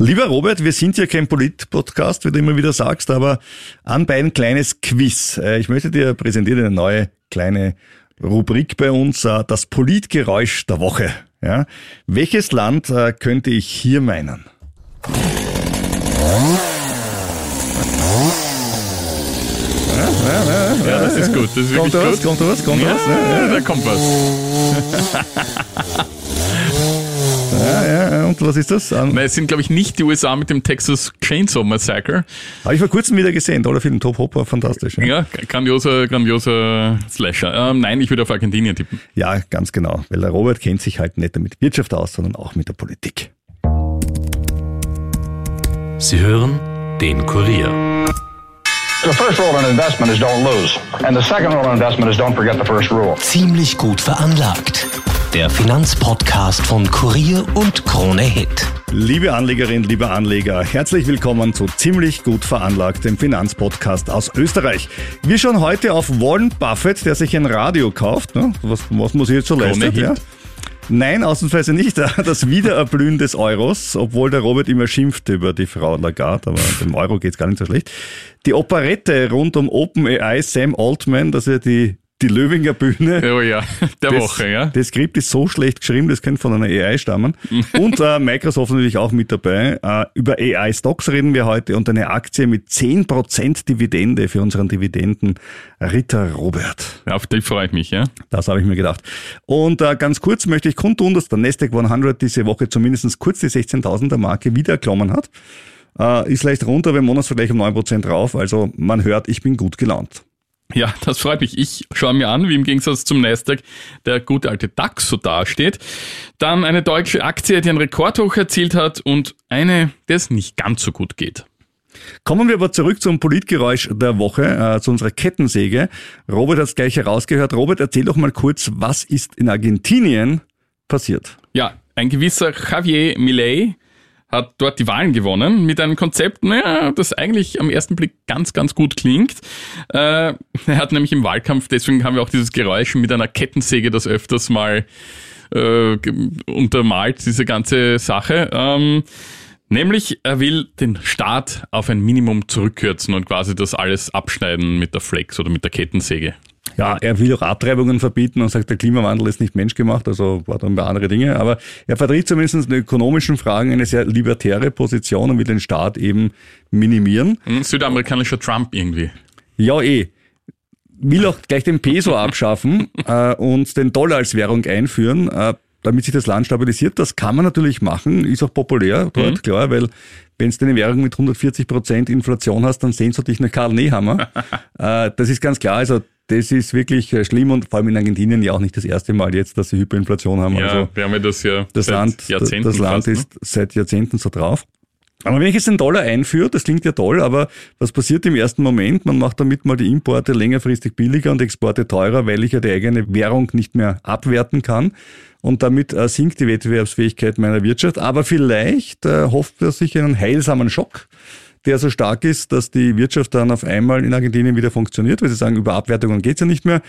Lieber Robert, wir sind ja kein Polit-Podcast, wie du immer wieder sagst, aber anbei ein kleines Quiz. Äh, ich möchte dir präsentieren eine neue kleine Rubrik bei uns, äh, das Politgeräusch der Woche. Ja? Welches Land äh, könnte ich hier meinen? Ja, ja, ja, das ist gut. Das ist kommt wirklich was, gut. kommt was, kommt ja, was? Ja, ja. da kommt was. Ja, ja, und was ist das? Nein, es sind, glaube ich, nicht die USA mit dem Texas Chainsaw Massacre. Habe ich vor kurzem wieder gesehen, toller Film, Top Hopper, fantastisch. Ja, Ja, grandioser, grandioser Slasher. Ähm, nein, ich würde auf Argentinien tippen. ja ganz genau, weil der Robert kennt sich halt nicht nur mit Wirtschaft aus, sondern auch mit der Politik. Sie hören den Kurier. The first rule in investment is don't lose. And the second rule in investment is don't forget the first rule. Ziemlich gut veranlagt. Der Finanzpodcast von Kurier und Krone Hit. Liebe Anlegerinnen, liebe Anleger, herzlich willkommen zu ziemlich gut veranlagt, dem Finanzpodcast aus Österreich. Wir schauen heute auf Warren Buffett, der sich ein Radio kauft. Ne? Was, was muss ich jetzt schon leisten? Ja? Nein, ausnahmsweise nicht. Das Wiedererblühen des Euros, obwohl der Robert immer schimpft über die Frau Lagarde, aber dem Euro geht's gar nicht so schlecht. Die Operette rund um OpenAI, Sam Altman, das ist ja die, die Löwinger Bühne. Oh ja, der Das- Woche, ja. Das Skript ist so schlecht geschrieben, das könnte von einer AI stammen. Und äh, Microsoft natürlich auch mit dabei. Äh, über AI-Stocks reden wir heute und eine Aktie mit 10% Dividende für unseren Dividenden Ritter Robert. Auf die freue ich mich, ja. Das habe ich mir gedacht. Und äh, ganz kurz möchte ich kundtun, dass der Nasdaq 100 diese Woche zumindest kurz die 16.000er Marke wieder erklommen hat. Äh, ist leicht runter, beim Monatsvergleich um 9% rauf. Also man hört, ich bin gut gelaunt. Ja, das freut mich. Ich schaue mir an, wie im Gegensatz zum Nasdaq der gute alte DAX so dasteht. Dann eine deutsche Aktie, die einen Rekordhoch erzielt hat und eine, der es nicht ganz so gut geht. Kommen wir aber zurück zum Politgeräusch der Woche, äh, zu unserer Kettensäge. Robert hat es gleich herausgehört. Robert, erzähl doch mal kurz, was ist in Argentinien passiert? Ja, ein gewisser Javier Milei hat dort die Wahlen gewonnen mit einem Konzept, naja, das eigentlich am ersten Blick ganz, ganz gut klingt. Äh, er hat nämlich im Wahlkampf, deswegen haben wir auch dieses Geräusch mit einer Kettensäge, das öfters mal äh, untermalt, diese ganze Sache. Ähm, nämlich, er will den Staat auf ein Minimum zurückkürzen und quasi das alles abschneiden mit der Flex oder mit der Kettensäge. Ja, er will auch Abtreibungen verbieten und sagt, der Klimawandel ist nicht menschgemacht, also war dann bei andere Dinge. Aber er vertritt zumindest in ökonomischen Fragen eine sehr libertäre Position und will den Staat eben minimieren. Ein südamerikanischer Trump irgendwie. Ja, eh. Will auch gleich den Peso abschaffen äh, und den Dollar als Währung einführen, äh, damit sich das Land stabilisiert. Das kann man natürlich machen, ist auch populär dort, klar, weil wenn du eine Währung mit 140 Prozent Inflation hast, dann sehnst du dich nach Karl Nehammer. äh, das ist ganz klar. Also das ist wirklich äh, schlimm und vor allem in Argentinien ja auch nicht das erste Mal jetzt, dass sie Hyperinflation haben. Ja, also wir haben ja das ja das seit Land, Jahrzehnten das Land fast, ne? ist seit Jahrzehnten so drauf. Aber wenn ich jetzt den Dollar einführe, das klingt ja toll, aber was passiert im ersten Moment? Man macht damit mal die Importe längerfristig billiger und Exporte teurer, weil ich ja die eigene Währung nicht mehr abwerten kann. Und damit äh, sinkt die Wettbewerbsfähigkeit meiner Wirtschaft. Aber vielleicht äh, hofft er sich einen heilsamen Schock, der so stark ist, dass die Wirtschaft dann auf einmal in Argentinien wieder funktioniert, weil sie sagen, über Abwertungen geht's ja nicht mehr.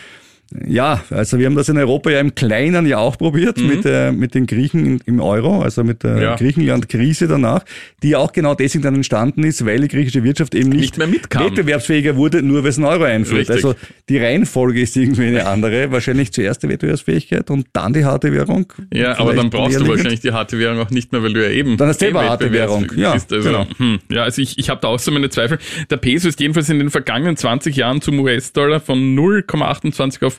Ja, also wir haben das in Europa ja im Kleinen ja auch probiert mit, äh, mit den Griechen im Euro, also mit der Ja. Griechenland-Krise danach, die ja auch genau deswegen dann entstanden ist, weil die griechische Wirtschaft eben nicht, Nicht mehr mitkam. wettbewerbsfähiger wurde, nur weil es einen Euro einführt. Richtig. Also die Reihenfolge ist irgendwie eine andere. Wahrscheinlich zuerst die Wettbewerbsfähigkeit und dann die harte Währung. Ja, aber dann brauchst du wahrscheinlich die harte Währung auch nicht mehr, weil du ja eben Dann hast du selber eh harte Währung. Ja. Also, genau. hm, ja, also ich, ich habe da auch so meine Zweifel. Der Peso ist jedenfalls in den vergangenen 20 Jahren zum US-Dollar von 0,28 auf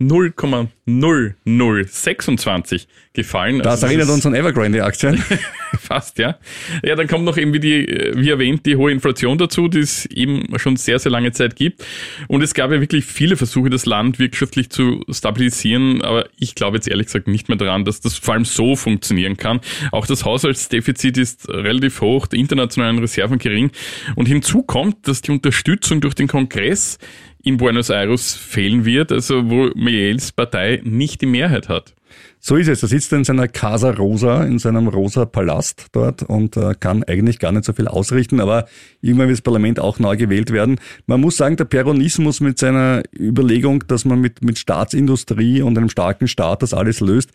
0,0026 gefallen. Das Also erinnert ist uns an Evergrande-Aktien. Fast, ja. Ja, dann kommt noch eben, wie, die, äh, wie erwähnt, die hohe Inflation dazu, die es eben schon sehr, sehr lange Zeit gibt. Und es gab ja wirklich viele Versuche, das Land wirtschaftlich zu stabilisieren, aber ich glaube jetzt ehrlich gesagt nicht mehr daran, dass das vor allem so funktionieren kann. Auch das Haushaltsdefizit ist relativ hoch, die internationalen Reserven gering. Und hinzu kommt, dass die Unterstützung durch den Kongress in Buenos Aires fehlen wird, also wo Miels Partei nicht die Mehrheit hat. So ist es. Er sitzt in seiner Casa Rosa, in seinem rosa Palast dort und äh, kann eigentlich gar nicht so viel ausrichten, aber irgendwann wird das Parlament auch neu gewählt werden. Man muss sagen, der Peronismus mit seiner Überlegung, dass man mit, mit Staatsindustrie und einem starken Staat das alles löst,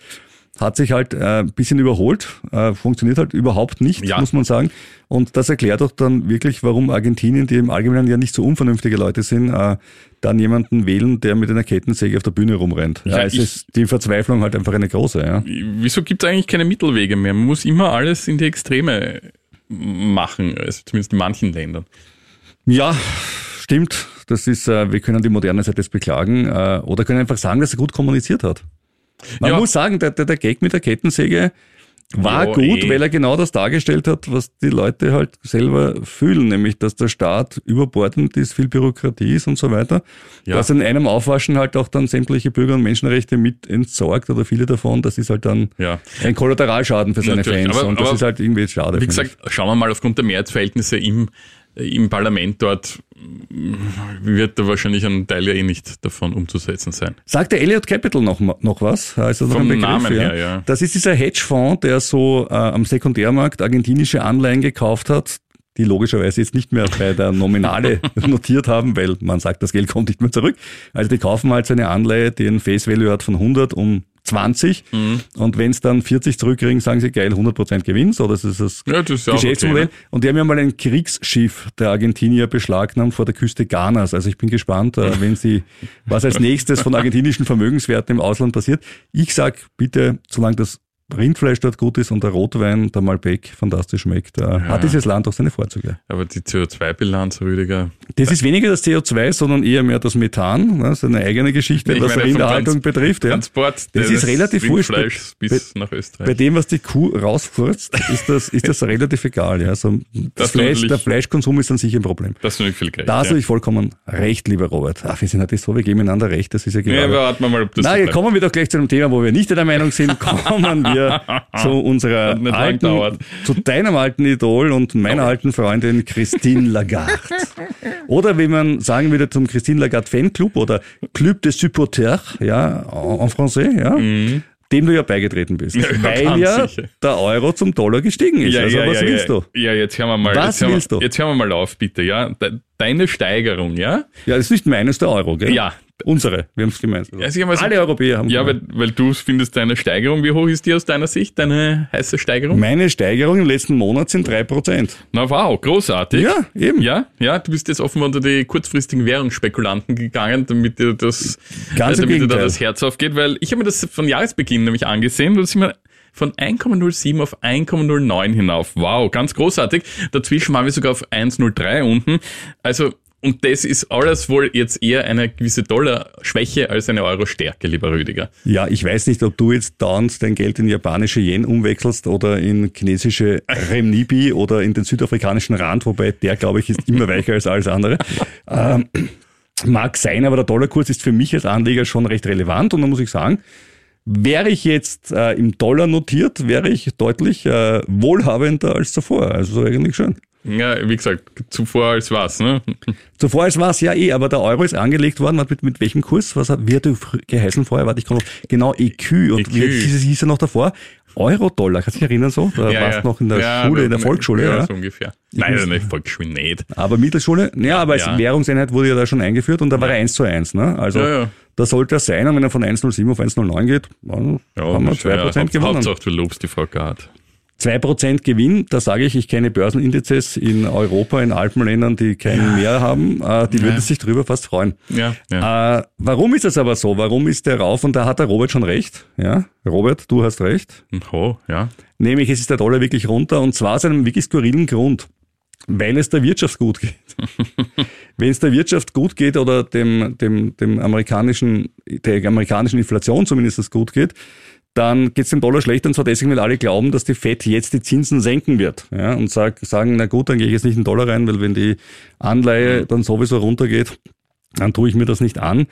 hat sich halt äh, ein bisschen überholt, äh, funktioniert halt überhaupt nicht, Ja. muss man sagen. Und das erklärt doch dann wirklich, warum Argentinien, die im Allgemeinen ja nicht so unvernünftige Leute sind, äh, dann jemanden wählen, der mit einer Kettensäge auf der Bühne rumrennt. Ja, Ja, es ich- ist die Verzweiflung halt einfach eine große. Ja. Wieso gibt es eigentlich keine Mittelwege mehr? Man muss immer alles in die Extreme machen, also zumindest in manchen Ländern. Ja, stimmt. Das ist, äh, wir können die moderne Seite jetzt beklagen äh, oder können einfach sagen, dass er gut kommuniziert hat. Man Ja. muss sagen, der, der, der Gag mit der Kettensäge war Ja, gut, eh. weil er genau das dargestellt hat, was die Leute halt selber fühlen, nämlich dass der Staat überbordend ist, viel Bürokratie ist und so weiter. Ja. Dass in einem Aufwaschen halt auch dann sämtliche Bürger- und Menschenrechte mit entsorgt oder viele davon, das ist halt dann Ja. ein Kollateralschaden für seine Natürlich, Fans aber- und das aber ist halt irgendwie schade. Wie gesagt, schauen wir mal aufgrund der Mehrheitsverhältnisse im, im Parlament dort, mm, wird da wahrscheinlich ein Teil ja eh nicht davon umzusetzen sein. Sagt der Elliott Capital noch, noch was? Ja, noch Vom Begriff, Namen her, ja. Das ist dieser Hedgefonds, der so äh, am Sekundärmarkt argentinische Anleihen gekauft hat, die logischerweise jetzt nicht mehr bei der Nominale notiert haben, weil man sagt, das Geld kommt nicht mehr zurück. Also die kaufen halt so eine Anleihe, die ein Face Value hat von 100 um 20 Mhm. und wenn es dann 40 zurückkriegen, sagen sie geil, 100% Gewinn, so das ist das Ja, das ist ja Geschäftsmodell. okay, ne? Und die haben ja mal ein Kriegsschiff der Argentinier beschlagnahmt vor der Küste Ghanas. Also ich bin gespannt, äh, wenn sie, was als nächstes von argentinischen Vermögenswerten im Ausland passiert. Ich sag bitte, solange das Rindfleisch dort gut ist und der Rotwein, der Malbec, fantastisch schmeckt, äh, hat dieses Land auch seine Vorzüge. Aber die CO2-Bilanz, Rüdiger, Das ist weniger das CO2, sondern eher mehr das Methan. ne? Das ist eine eigene Geschichte, Ich was meine, Rinderhaltung Trans- betrifft. Ja. Transport Das ist relativ wurscht. Bis nach Bei Österreich. dem, was die Kuh rausfurzt, ist das, ist das relativ egal. Ja. Also das Fleisch, der Fleischkonsum ist dann sicher ein Problem. Das ist viel Geld. Da hast du ja. vollkommen recht, lieber Robert. Ach, wir sind halt so, wir geben einander recht, das ist ja genau. Ja, aber warten wir mal, ob das so Nein, bleibt. kommen wir doch gleich zu einem Thema, wo wir nicht der Meinung sind. Kommen wir zu unserer alten, zu deinem alten Idol und meiner alten Freundin Christine Lagarde. Oder wie man sagen würde zum Christine Lagarde Fanclub oder Club des Supporters, ja, en français, ja. Dem du ja beigetreten bist. Mhm. Ja, weil ja sicher. der Euro zum Dollar gestiegen ist. also was willst ja. du? Ja, jetzt hören wir mal. Was jetzt hören willst wir, du? Jetzt hören wir mal auf, bitte, ja. De deine Steigerung, ja? Ja, das ist nicht meines, der Euro, gell? Ja. Unsere, wir haben es gemeinsam. Also ich hab mal so- Alle Europäer haben Ja, weil, weil du findest deine Steigerung, wie hoch ist die aus deiner Sicht, deine heiße Steigerung? Meine Steigerung im letzten Monat sind 3%. Na wow, großartig. Ja, eben. Ja, ja, du bist jetzt offenbar unter die kurzfristigen Währungsspekulanten gegangen, damit dir das, Ganz äh, damit dir da das Herz aufgeht, weil ich habe mir das von Jahresbeginn nämlich angesehen, da sind wir von 1,07 auf 1,09 hinauf. Wow, ganz großartig. Dazwischen waren wir sogar auf 1,03 unten. Also, und das ist alles wohl jetzt eher eine gewisse Dollar-Schwäche als eine Euro-Stärke, lieber Rüdiger. Ja, ich weiß nicht, ob du jetzt dauernd dein Geld in japanische Yen umwechselst oder in chinesische Renminbi oder in den südafrikanischen Rand, wobei der, glaube ich, ist immer weicher als alles andere. Ähm, mag sein, aber der Dollarkurs ist für mich als Anleger schon recht relevant und da muss ich sagen, wäre ich jetzt äh, im Dollar notiert, wäre ich deutlich äh, wohlhabender als zuvor. Also eigentlich schön. Ja, wie gesagt, zuvor als was, ne? Zuvor war es ja eh, aber der Euro ist angelegt worden. Mit, mit welchem Kurs? Was hat, er geheißen vorher? Warte, ich kann noch, genau, EQ. Und EQ. wie hieß, hieß er noch davor? Euro-Dollar, kannst du dich erinnern so? Da warst du noch in der Ja, Schule, in der Volksschule, ja. so ungefähr. Nein, muss- der Volksschule nicht. Aber Mittelschule, ja, aber als Ja. Währungseinheit wurde ja da schon eingeführt und da war er 1 zu 1, ne? Also, Ja, ja. da sollte er sein und wenn er von 1,07 auf 1,09 geht, dann haben wir das- 2% ja, gewonnen. Hauptsache, du lobst die Frau Gard. 2% Gewinn, da sage ich, ich kenne Börsenindizes in Europa, in Alpenländern, die keinen mehr haben, äh, die würden sich drüber fast freuen. Ja, ja. Äh, warum ist das aber so? Warum ist der rauf? Und da hat der Robert schon recht. Ja, Robert, du hast recht. Oh, ja. Nämlich, es ist der Dollar wirklich runter und zwar aus einem wirklich skurrilen Grund. Weil es der Wirtschaft gut geht. Wenn es der Wirtschaft gut geht oder dem, dem, dem amerikanischen, der amerikanischen Inflation zumindest gut geht, dann geht es dem Dollar schlecht und zwar deswegen, weil alle glauben, dass die FED jetzt die Zinsen senken wird. Ja, und sag, sagen, na gut, dann gehe ich jetzt nicht in den Dollar rein, weil wenn die Anleihe dann sowieso runtergeht, dann tue ich mir das nicht an.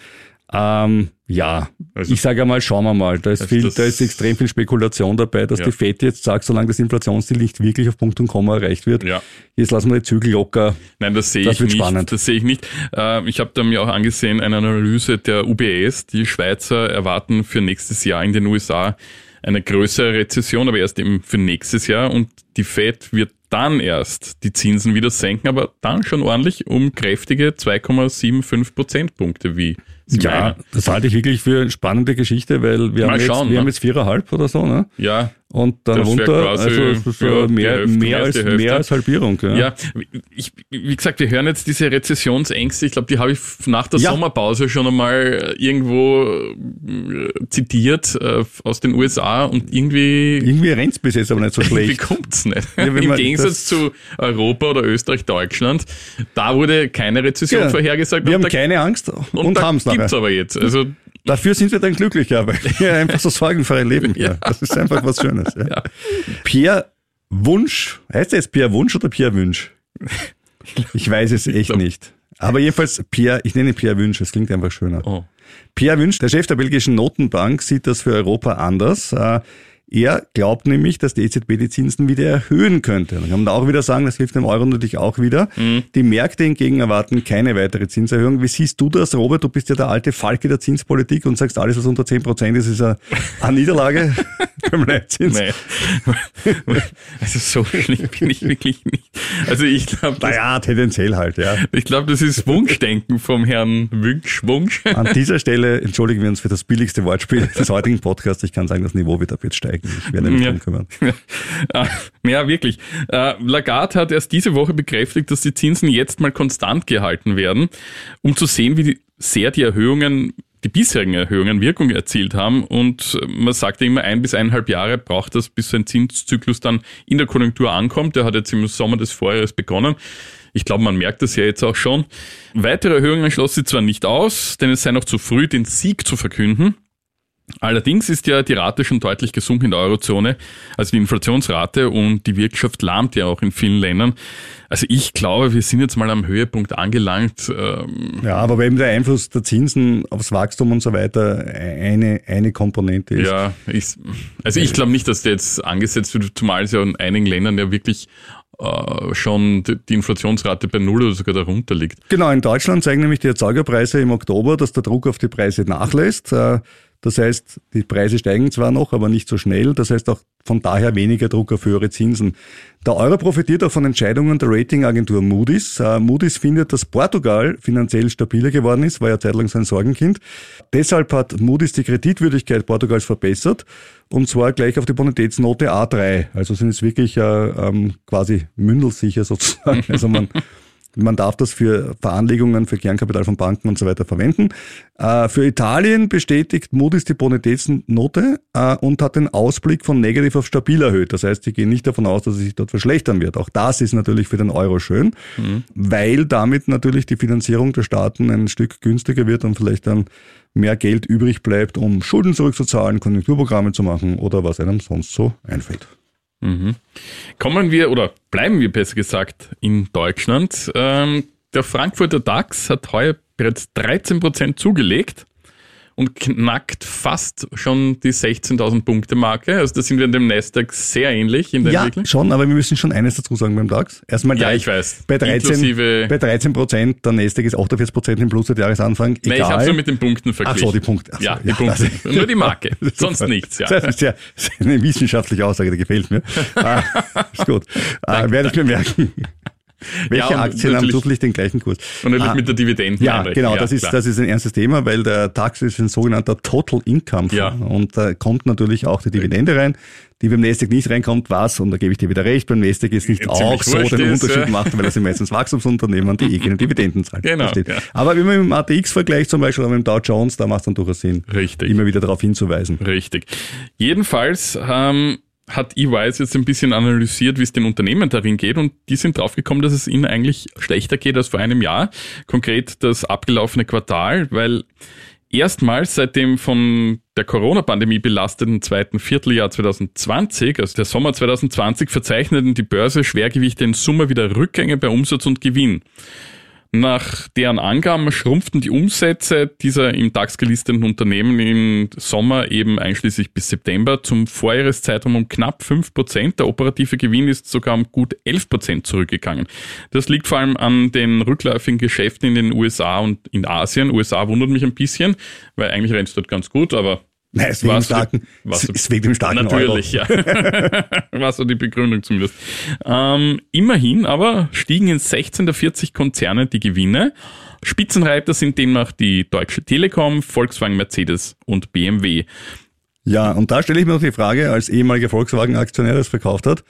Ähm, ja, Also- ich sage einmal, schauen wir mal. Da ist, Also viel, da ist extrem viel Spekulation dabei, dass Ja. die FED jetzt sagt, solange das Inflationsziel nicht wirklich auf Punkt und Komma erreicht wird, Ja. jetzt lassen wir die Zügel locker. Nein, das sehe Das ich wird nicht. spannend. Das sehe ich nicht. Äh, ich habe da mir auch angesehen, eine Analyse der UBS. Die Schweizer erwarten für nächstes Jahr in den USA eine größere Rezession, aber erst eben für nächstes Jahr. Und die Fed wird dann erst die Zinsen wieder senken, aber dann schon ordentlich um kräftige 2,75 Prozentpunkte, wie Ja, meine. das halte ich wirklich für eine spannende Geschichte, weil wir, Mal haben jetzt, schauen, wir ne? haben jetzt viereinhalb oder so, ne? Ja, Und dann Das runter, quasi also es so die mehr, Hälfte, mehr, als mehr als Halbierung. Ja. Ja, ich, wie gesagt, wir hören jetzt diese Rezessionsängste. Ich glaube, die habe ich nach der Ja. Sommerpause schon einmal irgendwo äh, zitiert äh, aus den USA und irgendwie, Irgendwie rennt's bis jetzt aber nicht so irgendwie schlecht. kommt's nicht. Ja, Im Gegensatz zu Europa oder Österreich, Deutschland, da wurde keine Rezession Ja. vorhergesagt. Wir haben keine Angst und, und haben's gibt's aber jetzt. Also Dafür sind wir dann glücklicher, weil wir einfach so sorgenfrei leben. Ja. Das ist einfach was Schönes. Ja. Ja. Pierre Wunsch, heißt er jetzt Pierre Wunsch oder Pierre Wünsch? Ich weiß es echt nicht. Aber jedenfalls Pierre, ich nenne ihn Pierre Wünsch, es klingt einfach schöner. oh. Pierre Wünsch, der Chef der belgischen Notenbank, sieht das für Europa anders. Er glaubt nämlich, dass die EZB die Zinsen wieder erhöhen könnte. Dann kann man da auch wieder sagen, das hilft dem Euro natürlich auch wieder. Die Märkte hingegen erwarten keine weitere Zinserhöhung. Wie siehst du das, Robert? Du bist ja der alte Falke der Zinspolitik und sagst, alles, was unter 10 Prozent ist, ist eine Niederlage beim Leitzins. Nee. Also so schlimm bin ich wirklich nicht. Also ich glaube, Naja, tendenziell halt, ja. ich glaube, das ist Wunschdenken vom Herrn Wünsch, Wunsch. An dieser Stelle entschuldigen wir uns für das billigste Wortspiel des heutigen Podcasts. Ich kann sagen, das Niveau wird ab jetzt steigen. Ich werde mich Ja. kümmern. Ah, ja, wirklich. Äh, Lagarde hat erst diese Woche bekräftigt, dass die Zinsen jetzt mal konstant gehalten werden, um zu sehen, wie die, sehr die Erhöhungen, die bisherigen Erhöhungen Wirkung erzielt haben. Und man sagt immer, ein bis eineinhalb Jahre braucht das, bis so ein Zinszyklus dann in der Konjunktur ankommt. Der hat jetzt im Sommer des Vorjahres begonnen. Ich glaube, man merkt das ja jetzt auch schon. Weitere Erhöhungen schloss sie zwar nicht aus, denn es sei noch zu früh, den Sieg zu verkünden. Allerdings ist ja die Rate schon deutlich gesunken in der Eurozone, also die Inflationsrate und die Wirtschaft lahmt ja auch in vielen Ländern. Also ich glaube, wir sind jetzt mal am Höhepunkt angelangt. Ähm, Ja, aber eben der Einfluss der Zinsen aufs Wachstum und so weiter eine, eine Komponente ist. ja, ich, also ich glaube nicht, dass der jetzt angesetzt wird, zumal es ja in einigen Ländern ja wirklich äh, schon die die Inflationsrate bei Null oder sogar darunter liegt. Genau, in Deutschland zeigen nämlich die Erzeugerpreise im Oktober, dass der Druck auf die Preise nachlässt. Das heißt, die Preise steigen zwar noch, aber nicht so schnell. Das heißt auch von daher weniger Druck auf höhere Zinsen. Der Euro profitiert auch von Entscheidungen der Ratingagentur Moody's. Äh, Moody's findet, dass Portugal finanziell stabiler geworden ist, war ja zeitlang sein Sorgenkind. Deshalb hat Moody's die Kreditwürdigkeit Portugals verbessert und zwar gleich auf die Bonitätsnote A3. Also sind es wirklich äh, ähm, quasi mündelsicher sozusagen. Also man man darf das für Veranlegungen, für Kernkapital von Banken und so weiter verwenden. Äh, für Italien bestätigt Moody's die Bonitätsnote äh, und hat den Ausblick von negativ auf stabil erhöht. Das heißt, sie gehen nicht davon aus, dass es sich dort verschlechtern wird. Auch das ist natürlich für den Euro schön, weil damit natürlich die Finanzierung der Staaten ein Stück günstiger wird und vielleicht dann mehr Geld übrig bleibt, um Schulden zurückzuzahlen, Konjunkturprogramme zu machen oder was einem sonst so einfällt. Kommen wir oder bleiben wir besser gesagt in Deutschland. Ähm, der Frankfurter DAX hat heuer bereits 13% zugelegt und knackt fast schon die 16.000 Punkte Marke. Also da sind wir dem Nasdaq sehr ähnlich in der Ja, Entwicklung. schon, aber wir müssen schon eines dazu sagen beim DAX. Erstmal Ja, drei- ich weiß. Bei 13, Inklusive- bei 13 Prozent, der Nasdaq ist 48 Prozent im Plus seit Jahresanfang. Egal. Nein, ich habe nur mit den Punkten Ach verglichen. so, die Punkte. Ach so, ja, die Punkte. nur die Marke. Sonst nichts, ja. Das ist ja eine wissenschaftliche Aussage, die gefällt mir. ah, ist gut. Ah, werde ich mir merken. Welche und Aktien haben zufällig den gleichen Kurs? Und natürlich Ah, mit der Dividenden ja, genau, das ist, klar. das ist ein ernstes Thema, weil der DAX ist ein sogenannter Total Income Ja. und da kommt natürlich auch die Dividende rein, die beim Nasdaq nicht reinkommt, was, und da gebe ich dir wieder recht, beim Nasdaq ist nicht Ziemlich auch so den Unterschied ja. macht, weil das sind meistens Wachstumsunternehmen, die eh keine Dividenden zahlen. Genau, ja. Aber wenn man mit dem ATX vergleicht zum Beispiel oder mit dem Dow Jones, da macht es dann durchaus Sinn, Richtig. immer wieder darauf hinzuweisen. Richtig. Jedenfalls ähm, hat EY jetzt ein bisschen analysiert, wie es den Unternehmen darin geht und die sind draufgekommen, dass es ihnen eigentlich schlechter geht als vor einem Jahr. Konkret das abgelaufene Quartal, weil erstmals seit dem von der Corona-Pandemie belasteten zweiten Vierteljahr 2020, also der Sommer 2020, verzeichneten die Börse Schwergewichte in Summe wieder Rückgänge bei Umsatz und Gewinn. Nach deren Angaben schrumpften die Umsätze dieser im DAX gelisteten Unternehmen im Sommer eben einschließlich bis September zum Vorjahreszeitraum um knapp 5%. Der operative Gewinn ist sogar um gut 11% zurückgegangen. Das liegt vor allem an den rückläufigen Geschäften in den USA und in Asien. USA wundert mich ein bisschen, weil eigentlich rennt es dort ganz gut, aber Nein, es wegen starken, du- es wegen dem starken Natürlich, Euro. ja. War so die Begründung zumindest. Ähm, immerhin aber stiegen in 16 der 40 Konzerne die Gewinne. Spitzenreiter sind demnach die Deutsche Telekom, Volkswagen, Mercedes und BMW. Ja, und da stelle ich mir noch die Frage, als ehemaliger Volkswagen-Aktionär, es verkauft hat,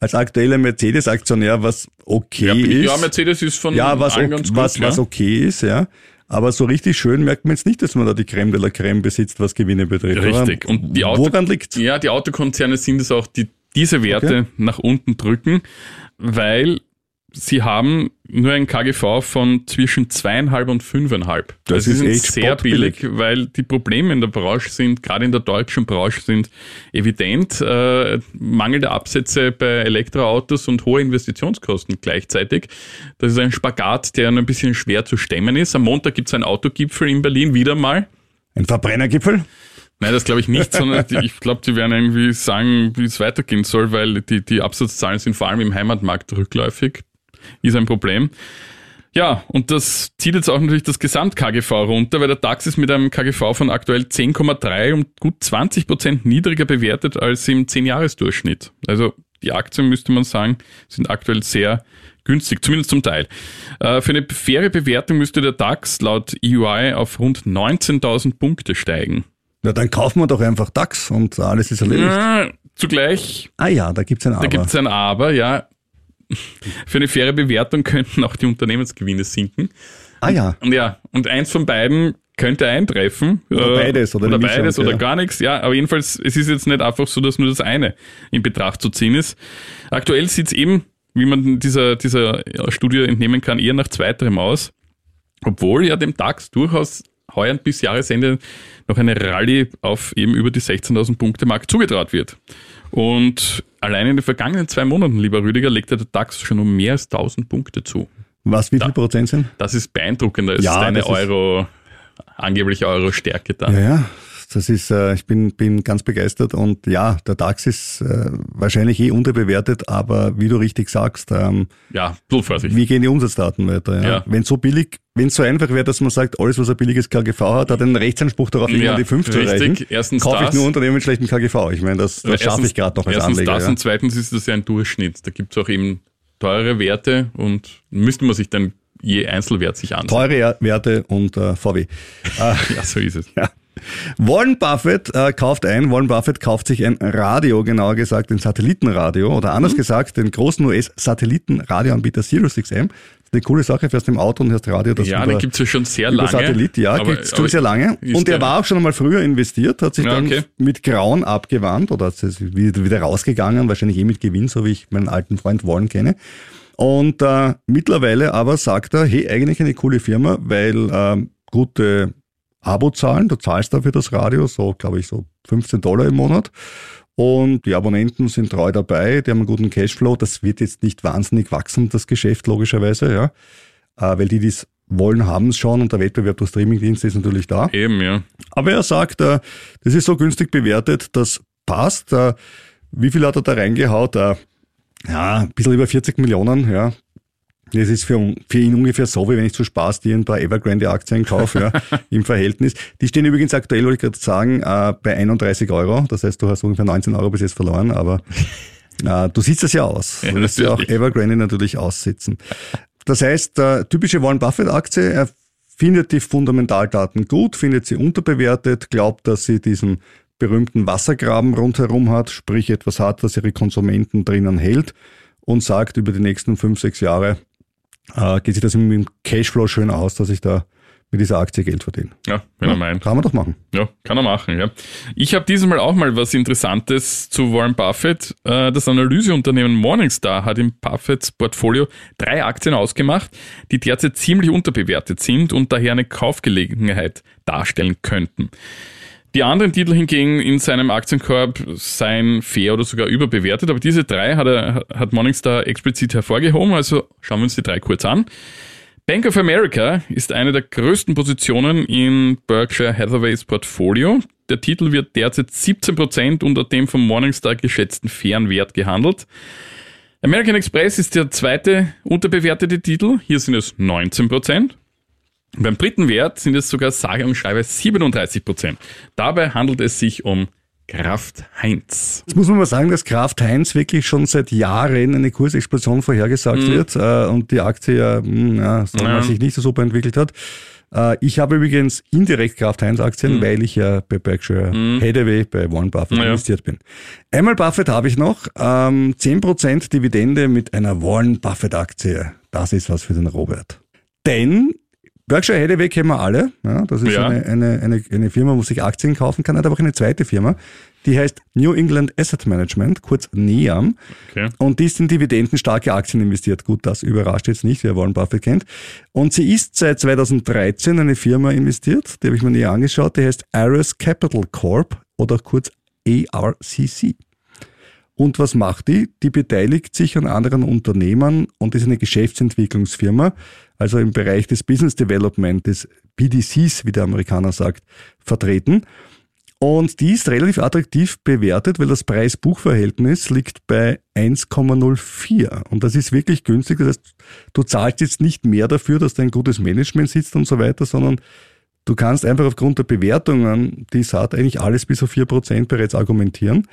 als aktueller Mercedes-Aktionär, was okay Ja, ist. ja, Mercedes ist von ja, was, allen ok- ganz gut. was, ja. was okay ist, ja. Aber so richtig schön merkt man jetzt nicht, dass man da die Creme de la Creme besitzt, was Gewinne betrifft. Richtig. Oder? Und die Auto- Woran liegt's? Ja, die Autokonzerne sind es auch, die diese Werte Okay. nach unten drücken, weil sie haben nur ein KGV von zwischen zweieinhalb und fünfeinhalb. Das sie ist sind echt sehr billig, weil die Probleme in der Branche sind, gerade in der deutschen Branche sind evident. Äh, mangelnde Absätze bei Elektroautos und hohe Investitionskosten gleichzeitig. Das ist ein Spagat, der ein bisschen schwer zu stemmen ist. Am Montag gibt es einen Autogipfel in Berlin wieder mal. Ein Verbrennergipfel? Nein, das glaube ich nicht, sondern ich glaube, die werden irgendwie sagen, wie es weitergehen soll, weil die, die Absatzzahlen sind vor allem im Heimatmarkt rückläufig. Ist ein Problem. Ja, und das zieht jetzt auch natürlich das Gesamt-KGV runter, weil der DAX ist mit einem KGV von aktuell 10,3 um gut 20 Prozent niedriger bewertet als im 10-Jahres-Durchschnitt. Also die Aktien, müsste man sagen, sind aktuell sehr günstig, zumindest zum Teil. Äh, Für eine faire Bewertung müsste der DAX laut EY auf rund 19.000 Punkte steigen. Ja, dann kaufen wir doch einfach DAX und alles ist erledigt. Ja, zugleich, Ah ja, da gibt's ein Aber. da gibt es ein Aber, ja. Für eine faire Bewertung könnten auch die Unternehmensgewinne sinken. ah ja, Und ja, und eins von beiden könnte eintreffen. Oder Äh, beides, oder oder eine Mischung, beides oder ja. gar nichts. Ja, aber jedenfalls, es ist jetzt nicht einfach so, dass nur das eine in Betracht zu ziehen ist. Aktuell sieht es eben, wie man dieser, dieser Studie entnehmen kann, eher nach zweiterem aus. Obwohl ja dem DAX durchaus heuer bis Jahresende noch eine Rallye auf eben über die 16.000 Punkte Mark zugetraut wird. Und allein in den vergangenen zwei Monaten, lieber Rüdiger, legte der DAX schon um mehr als 1000 Punkte zu. was, wie viel Prozent sind? Das ist beeindruckender. Es Ja, ist eine das ist- Euro, angebliche Euro-Stärke da. Ja, ja. Das ist, äh, ich bin, bin ganz begeistert und ja, der DAX ist äh, wahrscheinlich eh unterbewertet, aber wie du richtig sagst, ähm, Ja, wie gehen die Umsatzdaten weiter? Ja? Ja. Wenn so billig, wenn es so einfach wäre, dass man sagt, alles, was ein billiges KGV hat, hat einen Rechtsanspruch darauf, irgendwann Ja, die 5 zu richtig. erreichen. Erstens Kaufe ich das. nur Unternehmen mit schlechtem KGV. Ich meine, das, das schaffe ich gerade noch als Erstens Anleger. das Ja. und zweitens ist das ja ein Durchschnitt. Da gibt es auch eben teure Werte und müsste man sich dann je Einzelwert sich ansehen. Teure Werte und äh, VW. Ja, so ist es. Ja. Warren Buffett äh, kauft ein, Warren Buffett kauft sich ein Radio, genauer gesagt ein Satellitenradio oder anders gesagt den großen US-Satellitenradioanbieter SiriusXM. Das ist eine coole Sache, fährst im Auto und hörst Radio. Das Ja, über, den gibt es ja schon sehr lange. Satellit, ja, aber, gibt's schon sehr lange. Und er der- war auch schon einmal früher investiert, hat sich Ja, dann okay. mit Grauen abgewandt oder ist wieder, wieder rausgegangen, wahrscheinlich eh mit Gewinn, so wie ich meinen alten Freund Warren kenne. Und äh, mittlerweile aber sagt er, hey, eigentlich eine coole Firma, weil ähm, gute Abo-Zahlen, du zahlst dafür das Radio, so glaube ich so 15 Dollar im Monat. Und die Abonnenten sind treu dabei, die haben einen guten Cashflow. Das wird jetzt nicht wahnsinnig wachsen, das Geschäft logischerweise, ja. Äh, weil die, die es wollen, haben es schon und der Wettbewerb durch Streamingdienste ist natürlich da. Eben, ja. Aber er sagt, äh, das ist so günstig bewertet, das passt. Äh, Wie viel hat er da reingehaut? Ja, ein bisschen über 40 Millionen, ja. Das ist für, für ihn ungefähr so, wie wenn ich zu Spaß dir ein paar Evergrande-Aktien kaufe, ja, im Verhältnis. Die stehen übrigens aktuell, wollte ich gerade sagen, äh, bei 31 Euro. Das heißt, du hast ungefähr 19 Euro bis jetzt verloren, aber äh, du siehst das ja aus. Ja, Du wirst ja auch. Evergrande natürlich aussitzen. Das heißt, äh, typische Warren Buffett-Aktie, er findet die Fundamentaldaten gut, findet sie unterbewertet, glaubt, dass sie diesen berühmten Wassergraben rundherum hat, sprich etwas hat, das ihre Konsumenten drinnen hält und sagt, über die nächsten fünf, sechs Jahre äh, geht sich das mit dem Cashflow schön aus, dass ich da mit dieser Aktie Geld verdiene. Ja, wenn er meint. Kann man doch machen. Ja, kann er machen, ja. Ich habe dieses Mal auch mal was Interessantes zu Warren Buffett. Äh, Das Analyseunternehmen Morningstar hat im Buffetts Portfolio drei Aktien ausgemacht, die derzeit ziemlich unterbewertet sind und daher eine Kaufgelegenheit darstellen könnten. Die anderen Titel hingegen in seinem Aktienkorb seien fair oder sogar überbewertet, aber diese drei hat, er, hat Morningstar explizit hervorgehoben, also schauen wir uns die drei kurz an. Bank of America ist eine der größten Positionen in Berkshire Hathaways Portfolio. Der Titel wird derzeit 17% unter dem vom Morningstar geschätzten fairen Wert gehandelt. American Express ist der zweite unterbewertete Titel. Hier sind es 19%. Beim dritten Wert sind es sogar sage und schreibe 37 Prozent. Dabei handelt es sich um Kraft Heinz. Jetzt muss man mal sagen, dass Kraft Heinz wirklich schon seit Jahren eine Kursexplosion vorhergesagt Mhm. wird äh, und die Aktie ja, mh, ja, wir mal, Ja. sich nicht so super entwickelt hat. Äh, ich habe übrigens indirekt Kraft Heinz Mhm. Aktien, weil ich ja bei Berkshire Hathaway, bei Warren Buffett Ja. investiert bin. Einmal Buffett habe ich noch, ähm, 10% Dividende mit einer Warren Buffett Aktie. Das ist was für den Robert. Denn Berkshire Hathaway kennen wir alle. Ja, das ist Ja. eine, eine, eine, eine Firma, wo sich Aktien kaufen kann, hat aber auch eine zweite Firma, die heißt New England Asset Management, kurz NEAM. Okay. Und die ist in dividendenstarke Aktien investiert. Gut, das überrascht jetzt nicht, wer Warren Buffett kennt. Und sie ist seit 2013 eine Firma investiert, die habe ich mir näher angeschaut, die heißt Iris Capital Corp oder kurz ARCC. Und was macht die? Die beteiligt sich an anderen Unternehmen und ist eine Geschäftsentwicklungsfirma, also im Bereich des Business Development, des BDCs, wie der Amerikaner sagt, vertreten. Und die ist relativ attraktiv bewertet, weil das Preis-Buch-Verhältnis liegt bei 1,04. Und das ist wirklich günstig. Das heißt, du zahlst jetzt nicht mehr dafür, dass da ein gutes Management sitzt und so weiter, sondern du kannst einfach aufgrund der Bewertungen, die es hat, eigentlich alles bis auf 4% bereits argumentieren.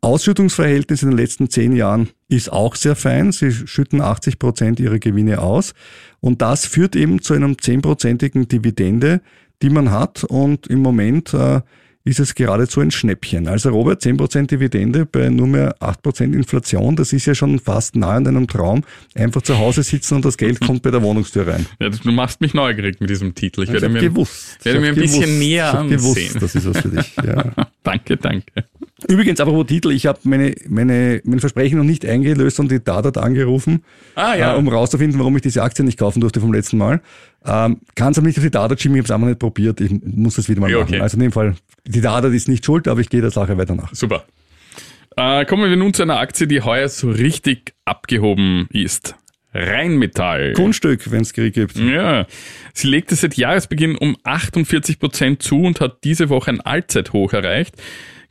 Ausschüttungsverhältnis in den letzten zehn Jahren ist auch sehr fein. Sie schütten 80 Prozent ihrer Gewinne aus. Und das führt eben zu einem zehnprozentigen Dividende, die man hat. Und im Moment äh, ist es geradezu ein Schnäppchen. Also Robert, 10% Dividende bei nur mehr 8% Inflation, das ist ja schon fast nahe an einem Traum. Einfach zu Hause sitzen und das Geld kommt bei der Wohnungstür rein. Ja, du machst mich neugierig mit diesem Titel. Ich Ich werde mir, gewusst. werde mir ein bisschen gewusst. näher ich hab ansehen. gewusst, das ist was für dich. Ja. Danke, danke. Übrigens, apropos Titel, ich habe meine, meine, mein Versprechen noch nicht eingelöst und die Dadat angerufen, Ah, ja. äh, um rauszufinden, warum ich diese Aktie nicht kaufen durfte vom letzten Mal. Ähm, Kann es aber nicht auf die Dadat schieben, ich habe es einfach nicht probiert, ich muss das wieder mal Ja, machen. okay. Also in dem Fall, die Dadat ist nicht schuld, aber ich gehe der Sache weiter nach. Super. Äh, kommen wir nun zu einer Aktie, die heuer so richtig abgehoben ist. Rheinmetall. Grundstück, wenn es Krieg gibt. Ja, sie legte seit Jahresbeginn um 48 Prozent zu und hat diese Woche ein Allzeithoch erreicht.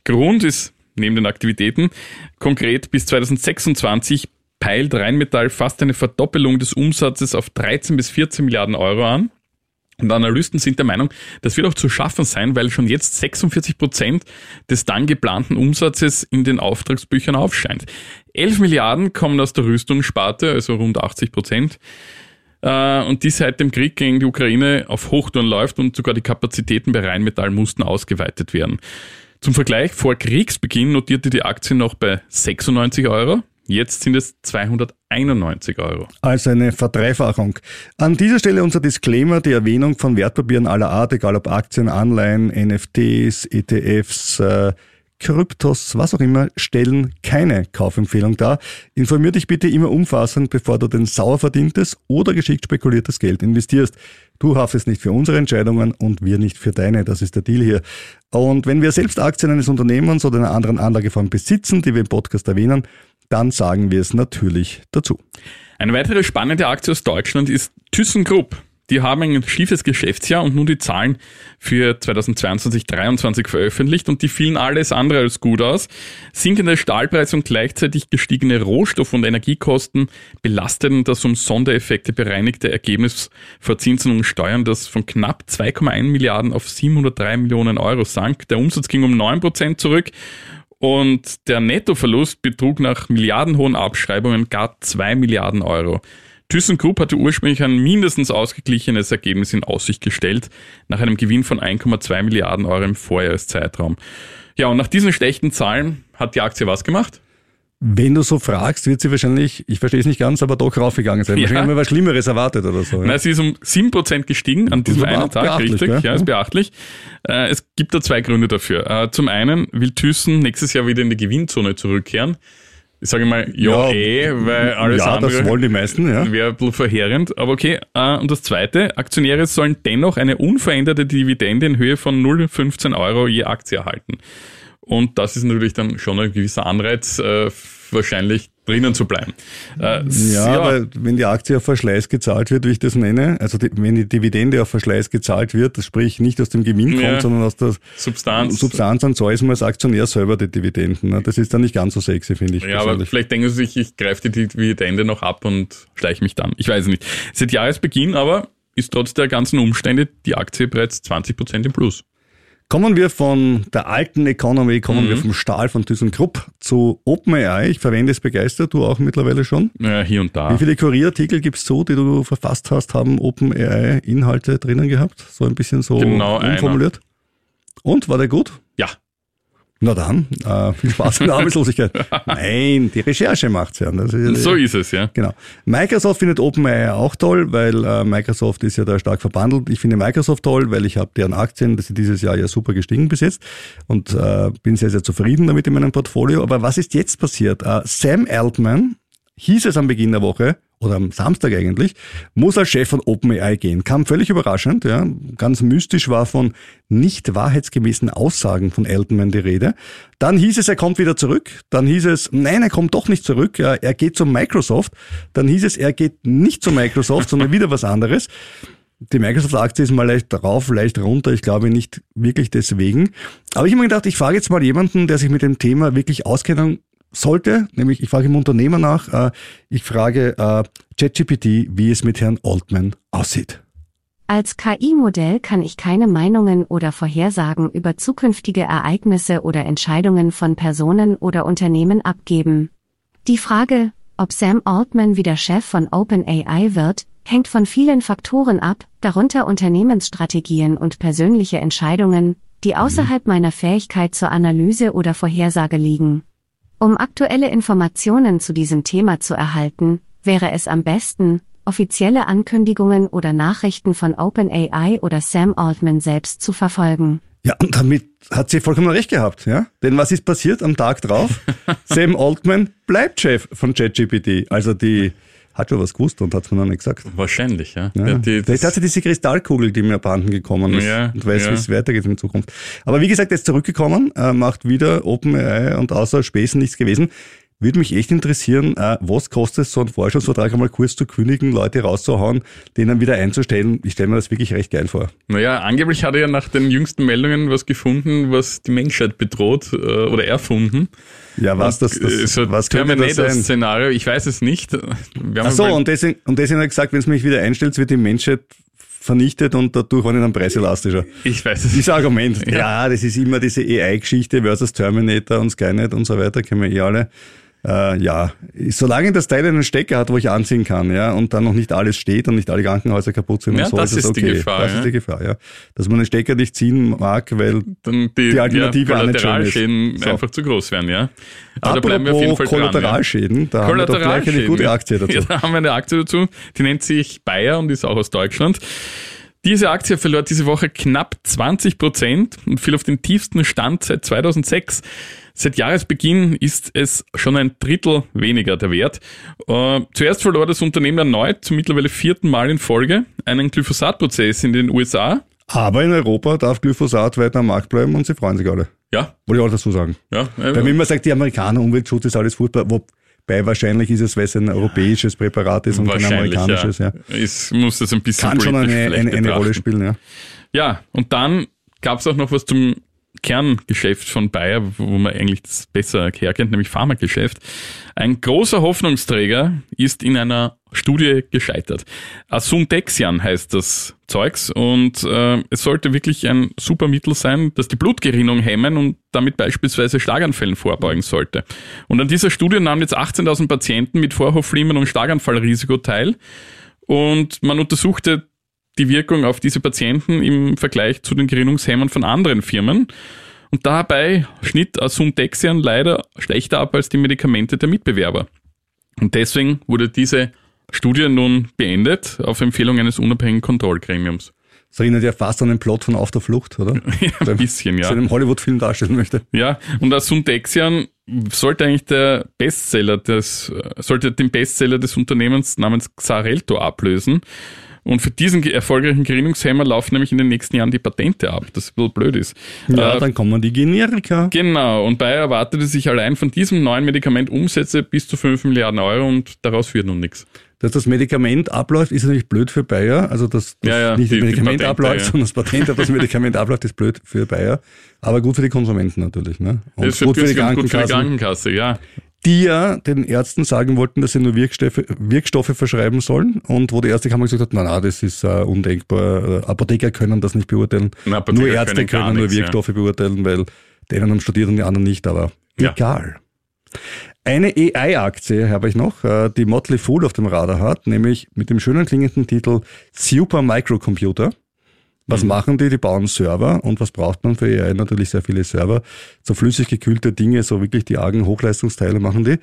Grund ist neben den Aktivitäten konkret bis 2026 peilt Rheinmetall fast eine Verdoppelung des Umsatzes auf 13 bis 14 Milliarden Euro an. Und Analysten sind der Meinung, das wird auch zu schaffen sein, weil schon jetzt 46 Prozent des dann geplanten Umsatzes in den Auftragsbüchern aufscheint. 11 Milliarden kommen aus der Rüstungssparte, also rund 80 Prozent. Äh, und die seit dem Krieg gegen die Ukraine auf Hochtouren läuft und sogar die Kapazitäten bei Rheinmetall mussten ausgeweitet werden. Zum Vergleich, vor Kriegsbeginn notierte die Aktie noch bei 96 Euro. Jetzt sind es 291 Euro. Also eine Verdreifachung. An dieser Stelle unser Disclaimer, die Erwähnung von Wertpapieren aller Art, egal ob Aktien, Anleihen, NFTs, ETFs, äh, Kryptos, was auch immer, stellen keine Kaufempfehlung dar. Informier dich bitte immer umfassend, bevor du dein sauer verdientes oder geschickt spekuliertes Geld investierst. Du haftest nicht für unsere Entscheidungen und wir nicht für deine. Das ist der Deal hier. Und wenn wir selbst Aktien eines Unternehmens oder einer anderen Anlageform besitzen, die wir im Podcast erwähnen, dann sagen wir es natürlich dazu. Eine weitere spannende Aktie aus Deutschland ist ThyssenKrupp. Die haben ein schiefes Geschäftsjahr und nun die Zahlen für 2022-23 veröffentlicht und die fielen alles andere als gut aus. Sinkende Stahlpreise und gleichzeitig gestiegene Rohstoff- und Energiekosten belasteten das um Sondereffekte bereinigte Ergebnis vor Zinsen und Steuern, das von knapp 2,1 Milliarden auf 703 Millionen Euro sank. Der Umsatz ging um 9% zurück und der Nettoverlust betrug nach milliardenhohen Abschreibungen gar 2 Milliarden Euro. ThyssenKrupp hatte ursprünglich ein mindestens ausgeglichenes Ergebnis in Aussicht gestellt, nach einem Gewinn von 1,2 Milliarden Euro im Vorjahreszeitraum. Ja, und nach diesen schlechten Zahlen hat die Aktie was gemacht? Wenn du so fragst, wird sie wahrscheinlich, ich verstehe es nicht ganz, aber doch raufgegangen sein. Ja. Wahrscheinlich haben wir was Schlimmeres erwartet oder so. Ja? Na, sie ist um 7% gestiegen an diesem einen Tag, richtig. gell? Ja, ist beachtlich. Äh, es gibt da zwei Gründe dafür. Äh, zum einen will Thyssen nächstes Jahr wieder in die Gewinnzone zurückkehren. Ich sage mal, ja, Ja, eh, weil alles ja, andere das wollen die meisten, ja. wäre ein bisschen verheerend. Aber okay. Äh, und das Zweite, Aktionäre sollen dennoch eine unveränderte Dividende in Höhe von 0,15 Euro je Aktie erhalten. Und das ist natürlich dann schon ein gewisser Anreiz, äh, wahrscheinlich drinnen zu bleiben. Äh, Ja, aber wenn die Aktie auf Verschleiß gezahlt wird, wie ich das nenne, also die, wenn die Dividende auf Verschleiß gezahlt wird, das sprich nicht aus dem Gewinn kommt, Ja. sondern aus der Substanz. Substanz, dann zahlt man als Aktionär selber die Dividenden. ne? Das ist dann nicht ganz so sexy, finde ich. Ja, aber persönlich. vielleicht denken sie sich, ich greife die Dividende noch ab und schleiche mich dann. Ich weiß es nicht. Seit Jahresbeginn aber ist trotz der ganzen Umstände die Aktie bereits 20% im Plus. Kommen wir von der alten Economy, kommen Mhm. wir vom Stahl von ThyssenKrupp zu OpenAI. Ich verwende es begeistert, du auch mittlerweile schon. Ja, hier und da. Wie viele Kurierartikel gibt's so, die du verfasst hast, haben OpenAI-Inhalte drinnen gehabt? So ein bisschen so Genau einer. umformuliert. Und, war der gut? Ja, Na dann, äh, viel Spaß in der Arbeitslosigkeit. Nein, die Recherche macht's ja. Ist, so ist es, ja. Genau. Microsoft findet OpenAI auch toll, weil äh, Microsoft ist ja da stark verbandelt. Ich finde Microsoft toll, weil ich habe deren Aktien, das sind dieses Jahr ja super gestiegen bis jetzt und äh, bin sehr, sehr zufrieden damit in meinem Portfolio. Aber was ist jetzt passiert? Äh, Sam Altman, hieß es am Beginn der Woche, oder am Samstag eigentlich, muss als Chef von OpenAI gehen. Kam völlig überraschend, ja. Ganz mystisch war von nicht wahrheitsgemäßen Aussagen von Altman die Rede. Dann hieß es, er kommt wieder zurück. Dann hieß es, nein, er kommt doch nicht zurück. Er geht zu Microsoft. Dann hieß es, er geht nicht zu Microsoft, sondern wieder was anderes. Die Microsoft-Aktie ist mal leicht rauf, leicht runter. Ich glaube nicht wirklich deswegen. Aber ich habe mir gedacht, ich frage jetzt mal jemanden, der sich mit dem Thema wirklich auskennen sollte, nämlich ich frage im Unternehmer nach, äh, ich frage äh, ChatGPT, wie es mit Herrn Altman aussieht. Als KI-Modell kann ich keine Meinungen oder Vorhersagen über zukünftige Ereignisse oder Entscheidungen von Personen oder Unternehmen abgeben. Die Frage, ob Sam Altman wieder Chef von OpenAI wird, hängt von vielen Faktoren ab, darunter Unternehmensstrategien und persönliche Entscheidungen, die außerhalb meiner Fähigkeit zur Analyse oder Vorhersage liegen. Um aktuelle Informationen zu diesem Thema zu erhalten, wäre es am besten, offizielle Ankündigungen oder Nachrichten von OpenAI oder Sam Altman selbst zu verfolgen. Ja, und damit hat sie vollkommen recht gehabt, ja? Denn was ist passiert am Tag drauf? Sam Altman bleibt Chef von ChatGPT. Also die hat schon was gewusst und hat's mir noch nicht gesagt. Wahrscheinlich, ja. Ja, ja die, Jetzt hat sie diese Kristallkugel, die mir abhanden gekommen ist Ja, und weiß, ja. wie es weitergeht in Zukunft. Aber wie gesagt, er ist zurückgekommen, äh, macht wieder OpenAI und außer Späßen nichts gewesen. Würde mich echt interessieren, äh, was kostet es, so einen Forschungsvertrag einmal kurz zu kündigen, Leute rauszuhauen, den dann wieder einzustellen. Ich stelle mir das wirklich recht geil vor. Naja, angeblich hat er ja nach den jüngsten Meldungen was gefunden, was die Menschheit bedroht äh, oder erfunden. Ja, was das, das Äh, so was? Terminator-Szenario, ich weiß es nicht. Ach so, und deswegen, und deswegen hat er gesagt, wenn es mich wieder einstellt, wird die Menschheit vernichtet und dadurch war ich dann preiselastischer. ich weiß es Dieses Argument. Ja. das ist immer diese AI-Geschichte versus Terminator und Skynet und so weiter, kennen wir eh alle. Äh, ja, solange das Teil einen Stecker hat, wo ich anziehen kann, ja, und dann noch nicht alles steht und nicht alle Krankenhäuser kaputt sind Ja, und so, das ist ist die okay. Gefahr, das ja. ist die Gefahr, ja. Dass man den Stecker nicht ziehen mag, weil dann die, Die Alternative ja, auch nicht schön Kollateralschäden ist. So. einfach zu groß wären, ja. Aber da bleiben wir auf jeden Fall dran. Ja. Kollateralschäden, da haben wir doch gleich eine gute Aktie dazu. Ja, da haben wir eine Aktie dazu. Die nennt sich Bayer und ist auch aus Deutschland. Diese Aktie verlor diese Woche knapp 20 Prozent und fiel auf den tiefsten Stand seit 2006. Seit Jahresbeginn ist es schon ein Drittel weniger der Wert. Äh, zuerst verlor das Unternehmen erneut, zum mittlerweile vierten Mal in Folge, einen Glyphosat-Prozess in den USA. Aber in Europa darf Glyphosat weiter am Markt bleiben und sie freuen sich alle. Ja, Wollte ich auch dazu sagen. ja. Weil wenn man sagt, die Amerikaner, Umweltschutz ist alles furchtbar, wobei wahrscheinlich ist es, weil es ein europäisches Präparat ist und kein amerikanisches, ja. ja. Es muss das ein bisschen Kann schon eine, eine, eine. Rolle spielen, ja. Ja, und dann gab es auch noch was zum Kerngeschäft von Bayer, wo man eigentlich das besser herkennt, nämlich Pharmageschäft. Ein großer Hoffnungsträger ist in einer Studie gescheitert. Asundexian heißt das Zeugs und äh, es sollte wirklich ein super Mittel sein, das die Blutgerinnung hemmen und damit beispielsweise Schlaganfällen vorbeugen sollte. Und an dieser Studie nahmen jetzt 18.000 Patienten mit Vorhofflimmern und Schlaganfallrisiko teil und man untersuchte die Wirkung auf diese Patienten im Vergleich zu den Gerinnungshemmern von anderen Firmen. Und dabei schnitt Asundexian leider schlechter ab als die Medikamente der Mitbewerber. Und deswegen wurde diese Studie nun beendet auf Empfehlung eines unabhängigen Kontrollgremiums. Das erinnert ja fast an den Plot von Auf der Flucht, oder? Ja, ein bisschen, ja. einem Hollywood-Film darstellen möchte. Ja, und Asundexian sollte eigentlich der Bestseller des, äh, sollte den Bestseller des Unternehmens namens Xarelto ablösen. Und für diesen erfolgreichen Gerinnungshemmer laufen nämlich in den nächsten Jahren die Patente ab, das ein bisschen blöd ist. Ja, Äh, dann kommen die Generika. Genau, und Bayer erwartete sich allein von diesem neuen Medikament Umsätze bis zu 5 Milliarden Euro und daraus wird nun nichts. Dass das Medikament abläuft, ist natürlich blöd für Bayer. Also, dass, dass Ja, ja, nicht die- das die Medikament abläuft, sondern das Patent, auf das Medikament abläuft, ist blöd für Bayer. Aber gut für die Konsumenten natürlich. Ne? Und Das ist gut für die gut für die. Krankenkasse, ja. die ja den Ärzten sagen wollten, dass sie nur Wirkstoffe, Wirkstoffe verschreiben sollen und wo die Ärzte Kammer gesagt hat, na na, das ist uh, undenkbar, Apotheker können das nicht beurteilen, nur Ärzte können, können nur nichts, Wirkstoffe ja. beurteilen, weil denen haben studiert und die anderen nicht, aber ja. egal. Eine AI-Aktie habe ich noch, äh, die Motley Fool auf dem Radar hat, nämlich mit dem schönen klingenden Titel Super Microcomputer. Was mhm. machen die? Die bauen Server und was braucht man für AI? Natürlich sehr viele Server. So flüssig gekühlte Dinge, so wirklich die argen Hochleistungsteile machen die.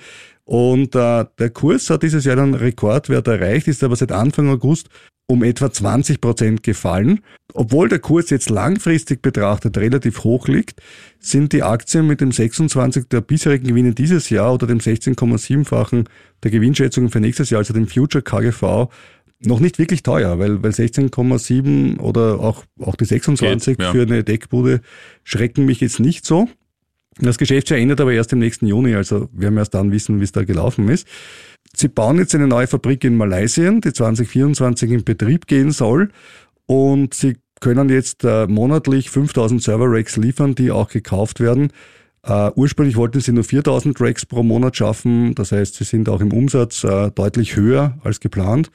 Und äh, der Kurs hat dieses Jahr dann Rekordwert erreicht, ist aber seit Anfang August um etwa 20 Prozent gefallen. Obwohl der Kurs jetzt langfristig betrachtet relativ hoch liegt, sind die Aktien mit dem 26 der bisherigen Gewinne dieses Jahr oder dem 16,7-fachen der Gewinnschätzungen für nächstes Jahr, also dem Future KGV, noch nicht wirklich teuer, weil, weil 16,7 oder auch, auch die 26 Geht, ja. für eine Deckbude schrecken mich jetzt nicht so. Das Geschäftsjahr endet aber erst im nächsten Juni, also wir werden erst dann wissen, wie es da gelaufen ist. Sie bauen jetzt eine neue Fabrik in Malaysia, die 2024 in Betrieb gehen soll und sie können jetzt äh, monatlich 5000 Server-Racks liefern, die auch gekauft werden. Uh, ursprünglich wollten sie nur 4000 Racks pro Monat schaffen. Das heißt, sie sind auch im Umsatz uh, deutlich höher als geplant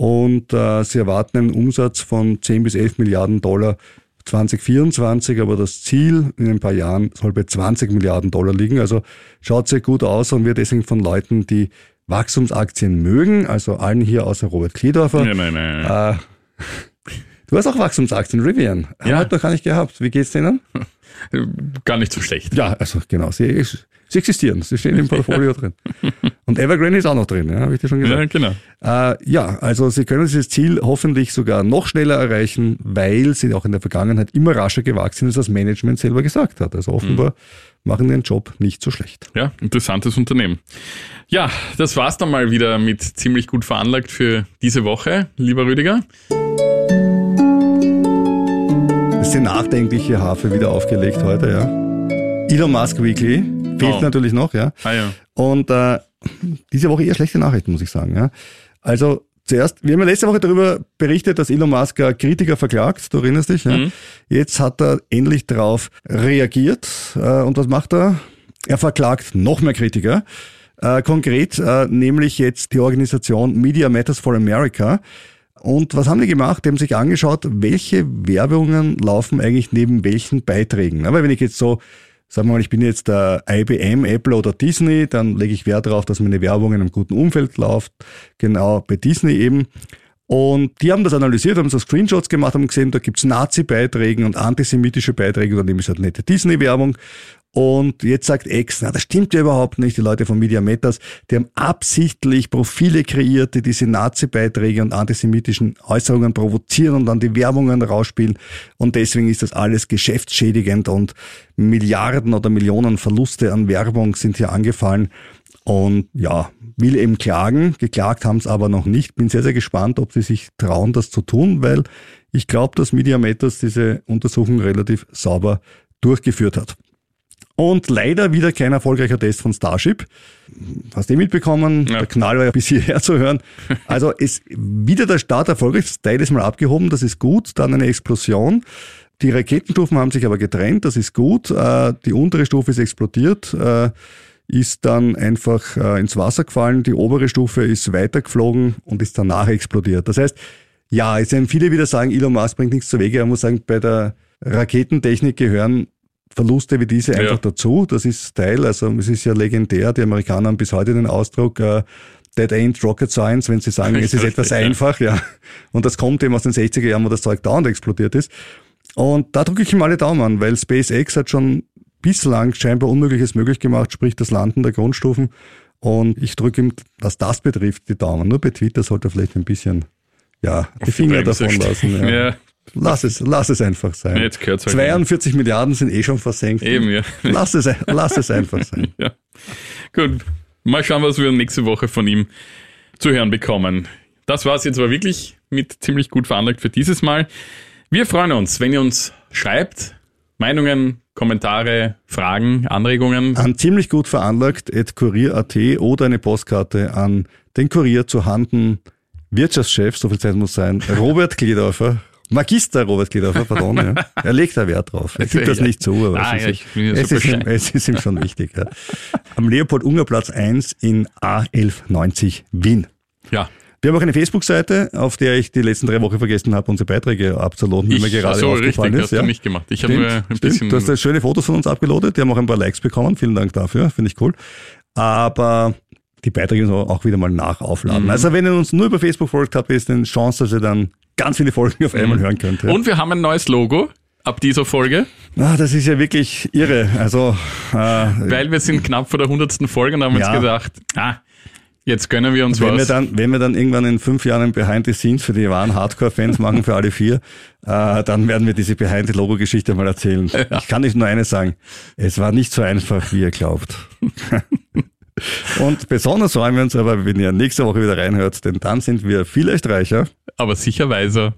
und äh, sie erwarten einen Umsatz von 10 bis 11 Milliarden Dollar 2024, aber das Ziel in ein paar Jahren soll bei 20 Milliarden Dollar liegen. Also schaut sehr gut aus und wir deswegen von Leuten, die Wachstumsaktien mögen, also allen hier außer Robert Kledorfer. Nein, nein, nein. Äh, du hast auch Wachstumsaktien, Rivian. Ja. wir doch gar nicht gehabt. Wie geht's denen? Gar nicht so schlecht. Ja, also genau. Sie Sie existieren, sie stehen im Portfolio drin. Und Evergrande ist auch noch drin, ja, habe ich dir schon gesagt. Ja, genau. Äh, ja, also Sie können dieses Ziel hoffentlich sogar noch schneller erreichen, weil Sie auch in der Vergangenheit immer rascher gewachsen sind, als das Management selber gesagt hat. Also offenbar mhm. machen den Job nicht so schlecht. Ja, interessantes Unternehmen. Ja, das war's dann mal wieder mit ziemlich gut veranlagt für diese Woche, lieber Rüdiger. ist die nachdenkliche Harfe wieder aufgelegt heute, ja. Elon Musk Weekly fehlt oh. natürlich noch, ja. Ah, ja. Und äh, diese Woche eher schlechte Nachrichten, muss ich sagen. Ja. Also zuerst, wir haben ja letzte Woche darüber berichtet, dass Elon Musk Kritiker verklagt, du erinnerst dich. Ja? Mhm. Jetzt hat er endlich darauf reagiert. Äh, und was macht er? Er verklagt noch mehr Kritiker. Äh, konkret äh, nämlich jetzt die Organisation Media Matters for America. Und was haben die gemacht? Die haben sich angeschaut, welche Werbungen laufen eigentlich neben welchen Beiträgen. Aber wenn ich jetzt so sagen wir mal, ich bin jetzt der IBM, Apple oder Disney, dann lege ich Wert darauf, dass meine Werbung in einem guten Umfeld läuft. Genau, bei Disney eben. Und die haben das analysiert, haben so Screenshots gemacht, haben gesehen, da gibt's Nazi-Beiträge und antisemitische Beiträge, dann nehme ich halt nette Disney-Werbung. Und jetzt sagt X, na, das stimmt ja überhaupt nicht. Die Leute von Media Matters, die haben absichtlich Profile kreiert, die diese Nazi-Beiträge und antisemitischen Äußerungen provozieren und dann die Werbungen rausspielen. Und deswegen ist das alles geschäftsschädigend und Milliarden oder Millionen Verluste an Werbung sind hier angefallen. Und ja, will eben klagen. Geklagt haben es aber noch nicht. Bin sehr, sehr gespannt, ob sie sich trauen, das zu tun, weil ich glaube, dass Media Matters diese Untersuchung relativ sauber durchgeführt hat. Und leider wieder kein erfolgreicher Test von Starship. Hast du eh mitbekommen? Ja. Der Knall war ja bis hierher zu hören. Also ist wieder der Start erfolgreich. Das Teil ist mal abgehoben, das ist gut. Dann eine Explosion. Die Raketenstufen haben sich aber getrennt, das ist gut. Äh, die untere Stufe ist explodiert, äh, ist dann einfach äh, ins Wasser gefallen. Die obere Stufe ist weitergeflogen und ist danach explodiert. Das heißt, ja, es werden viele wieder sagen, Elon Musk bringt nichts zu Wege. Er muss sagen, bei der Raketentechnik gehören Verluste wie diese einfach ja. dazu. Das ist Teil, also es ist ja legendär, die Amerikaner haben bis heute den Ausdruck, äh, That ain't rocket science, wenn sie sagen, es ist etwas einfach, ja. Und das kommt eben aus den 60er Jahren, wo das Zeug dauernd explodiert ist. Und da drücke ich ihm alle Daumen an, weil SpaceX hat schon bislang scheinbar Unmögliches möglich gemacht, sprich das Landen der Grundstufen. Und ich drücke ihm, was das betrifft, die Daumen. Nur bei Twitter sollte er vielleicht ein bisschen, ja, die Finger davon lassen. Ja. ja. Lass es, lass es einfach sein. Nee, jetzt gehört's halt 42 Milliarden sind eh schon versenkt. Eben, ja. Lass es, lass es einfach sein. ja. Gut. Mal schauen, was wir nächste Woche von ihm zu hören bekommen. Das war's jetzt aber wirklich mit ziemlich gut veranlagt für dieses Mal. Wir freuen uns, wenn ihr uns schreibt, Meinungen, Kommentare, Fragen, Anregungen. An ziemlich gut veranlagt at kurier.at oder eine Postkarte an den Kurier zu Handen Wirtschaftschef, so viel Zeit muss sein, Robert Kledorfer Magister Robert Kledorfer, pardon. ja. Er legt da Wert drauf. Er gibt das nicht zu, aber Ah, es, ja, ist, ja es, ist ihm, es ist ihm schon wichtig. Ja. Am Leopold-Unger-Platz 1 in A1190 Wien. Ja. Wir haben auch eine Facebook-Seite, auf der ich die letzten drei Wochen vergessen habe, unsere Beiträge abzuladen, wie mir gerade so aufgefallen richtig, ist. hast du nicht gemacht. Ich habe nur ein stimmt. bisschen. Du hast da schöne Fotos von uns abgeloadet, die haben auch ein paar Likes bekommen. Vielen Dank dafür, finde ich cool. Aber die Beiträge müssen wir auch wieder mal nachaufladen. Mhm. Also wenn ihr uns nur über Facebook folgt habt, ist eine Chance, dass ihr dann ganz viele Folgen auf einmal hören könnt. Ja. Mhm. Und wir haben ein neues Logo ab dieser Folge, Ah, das ist ja wirklich irre. Also äh, weil wir sind knapp vor der 100. Folge und haben Ja. uns gedacht, ah, jetzt gönnen wir uns wenn wir, was. dann, wenn wir dann irgendwann in fünf Jahren ein Behind the Scenes für die wahren Hardcore-Fans machen, für alle vier, äh, dann werden wir diese Behind the Logo-Geschichte mal erzählen. Ich kann nicht nur eines sagen. Es war nicht so einfach, wie ihr glaubt. Und besonders freuen wir uns aber, wenn ihr nächste Woche wieder reinhört, denn dann sind wir vielleicht reicher. Aber sicher weiser.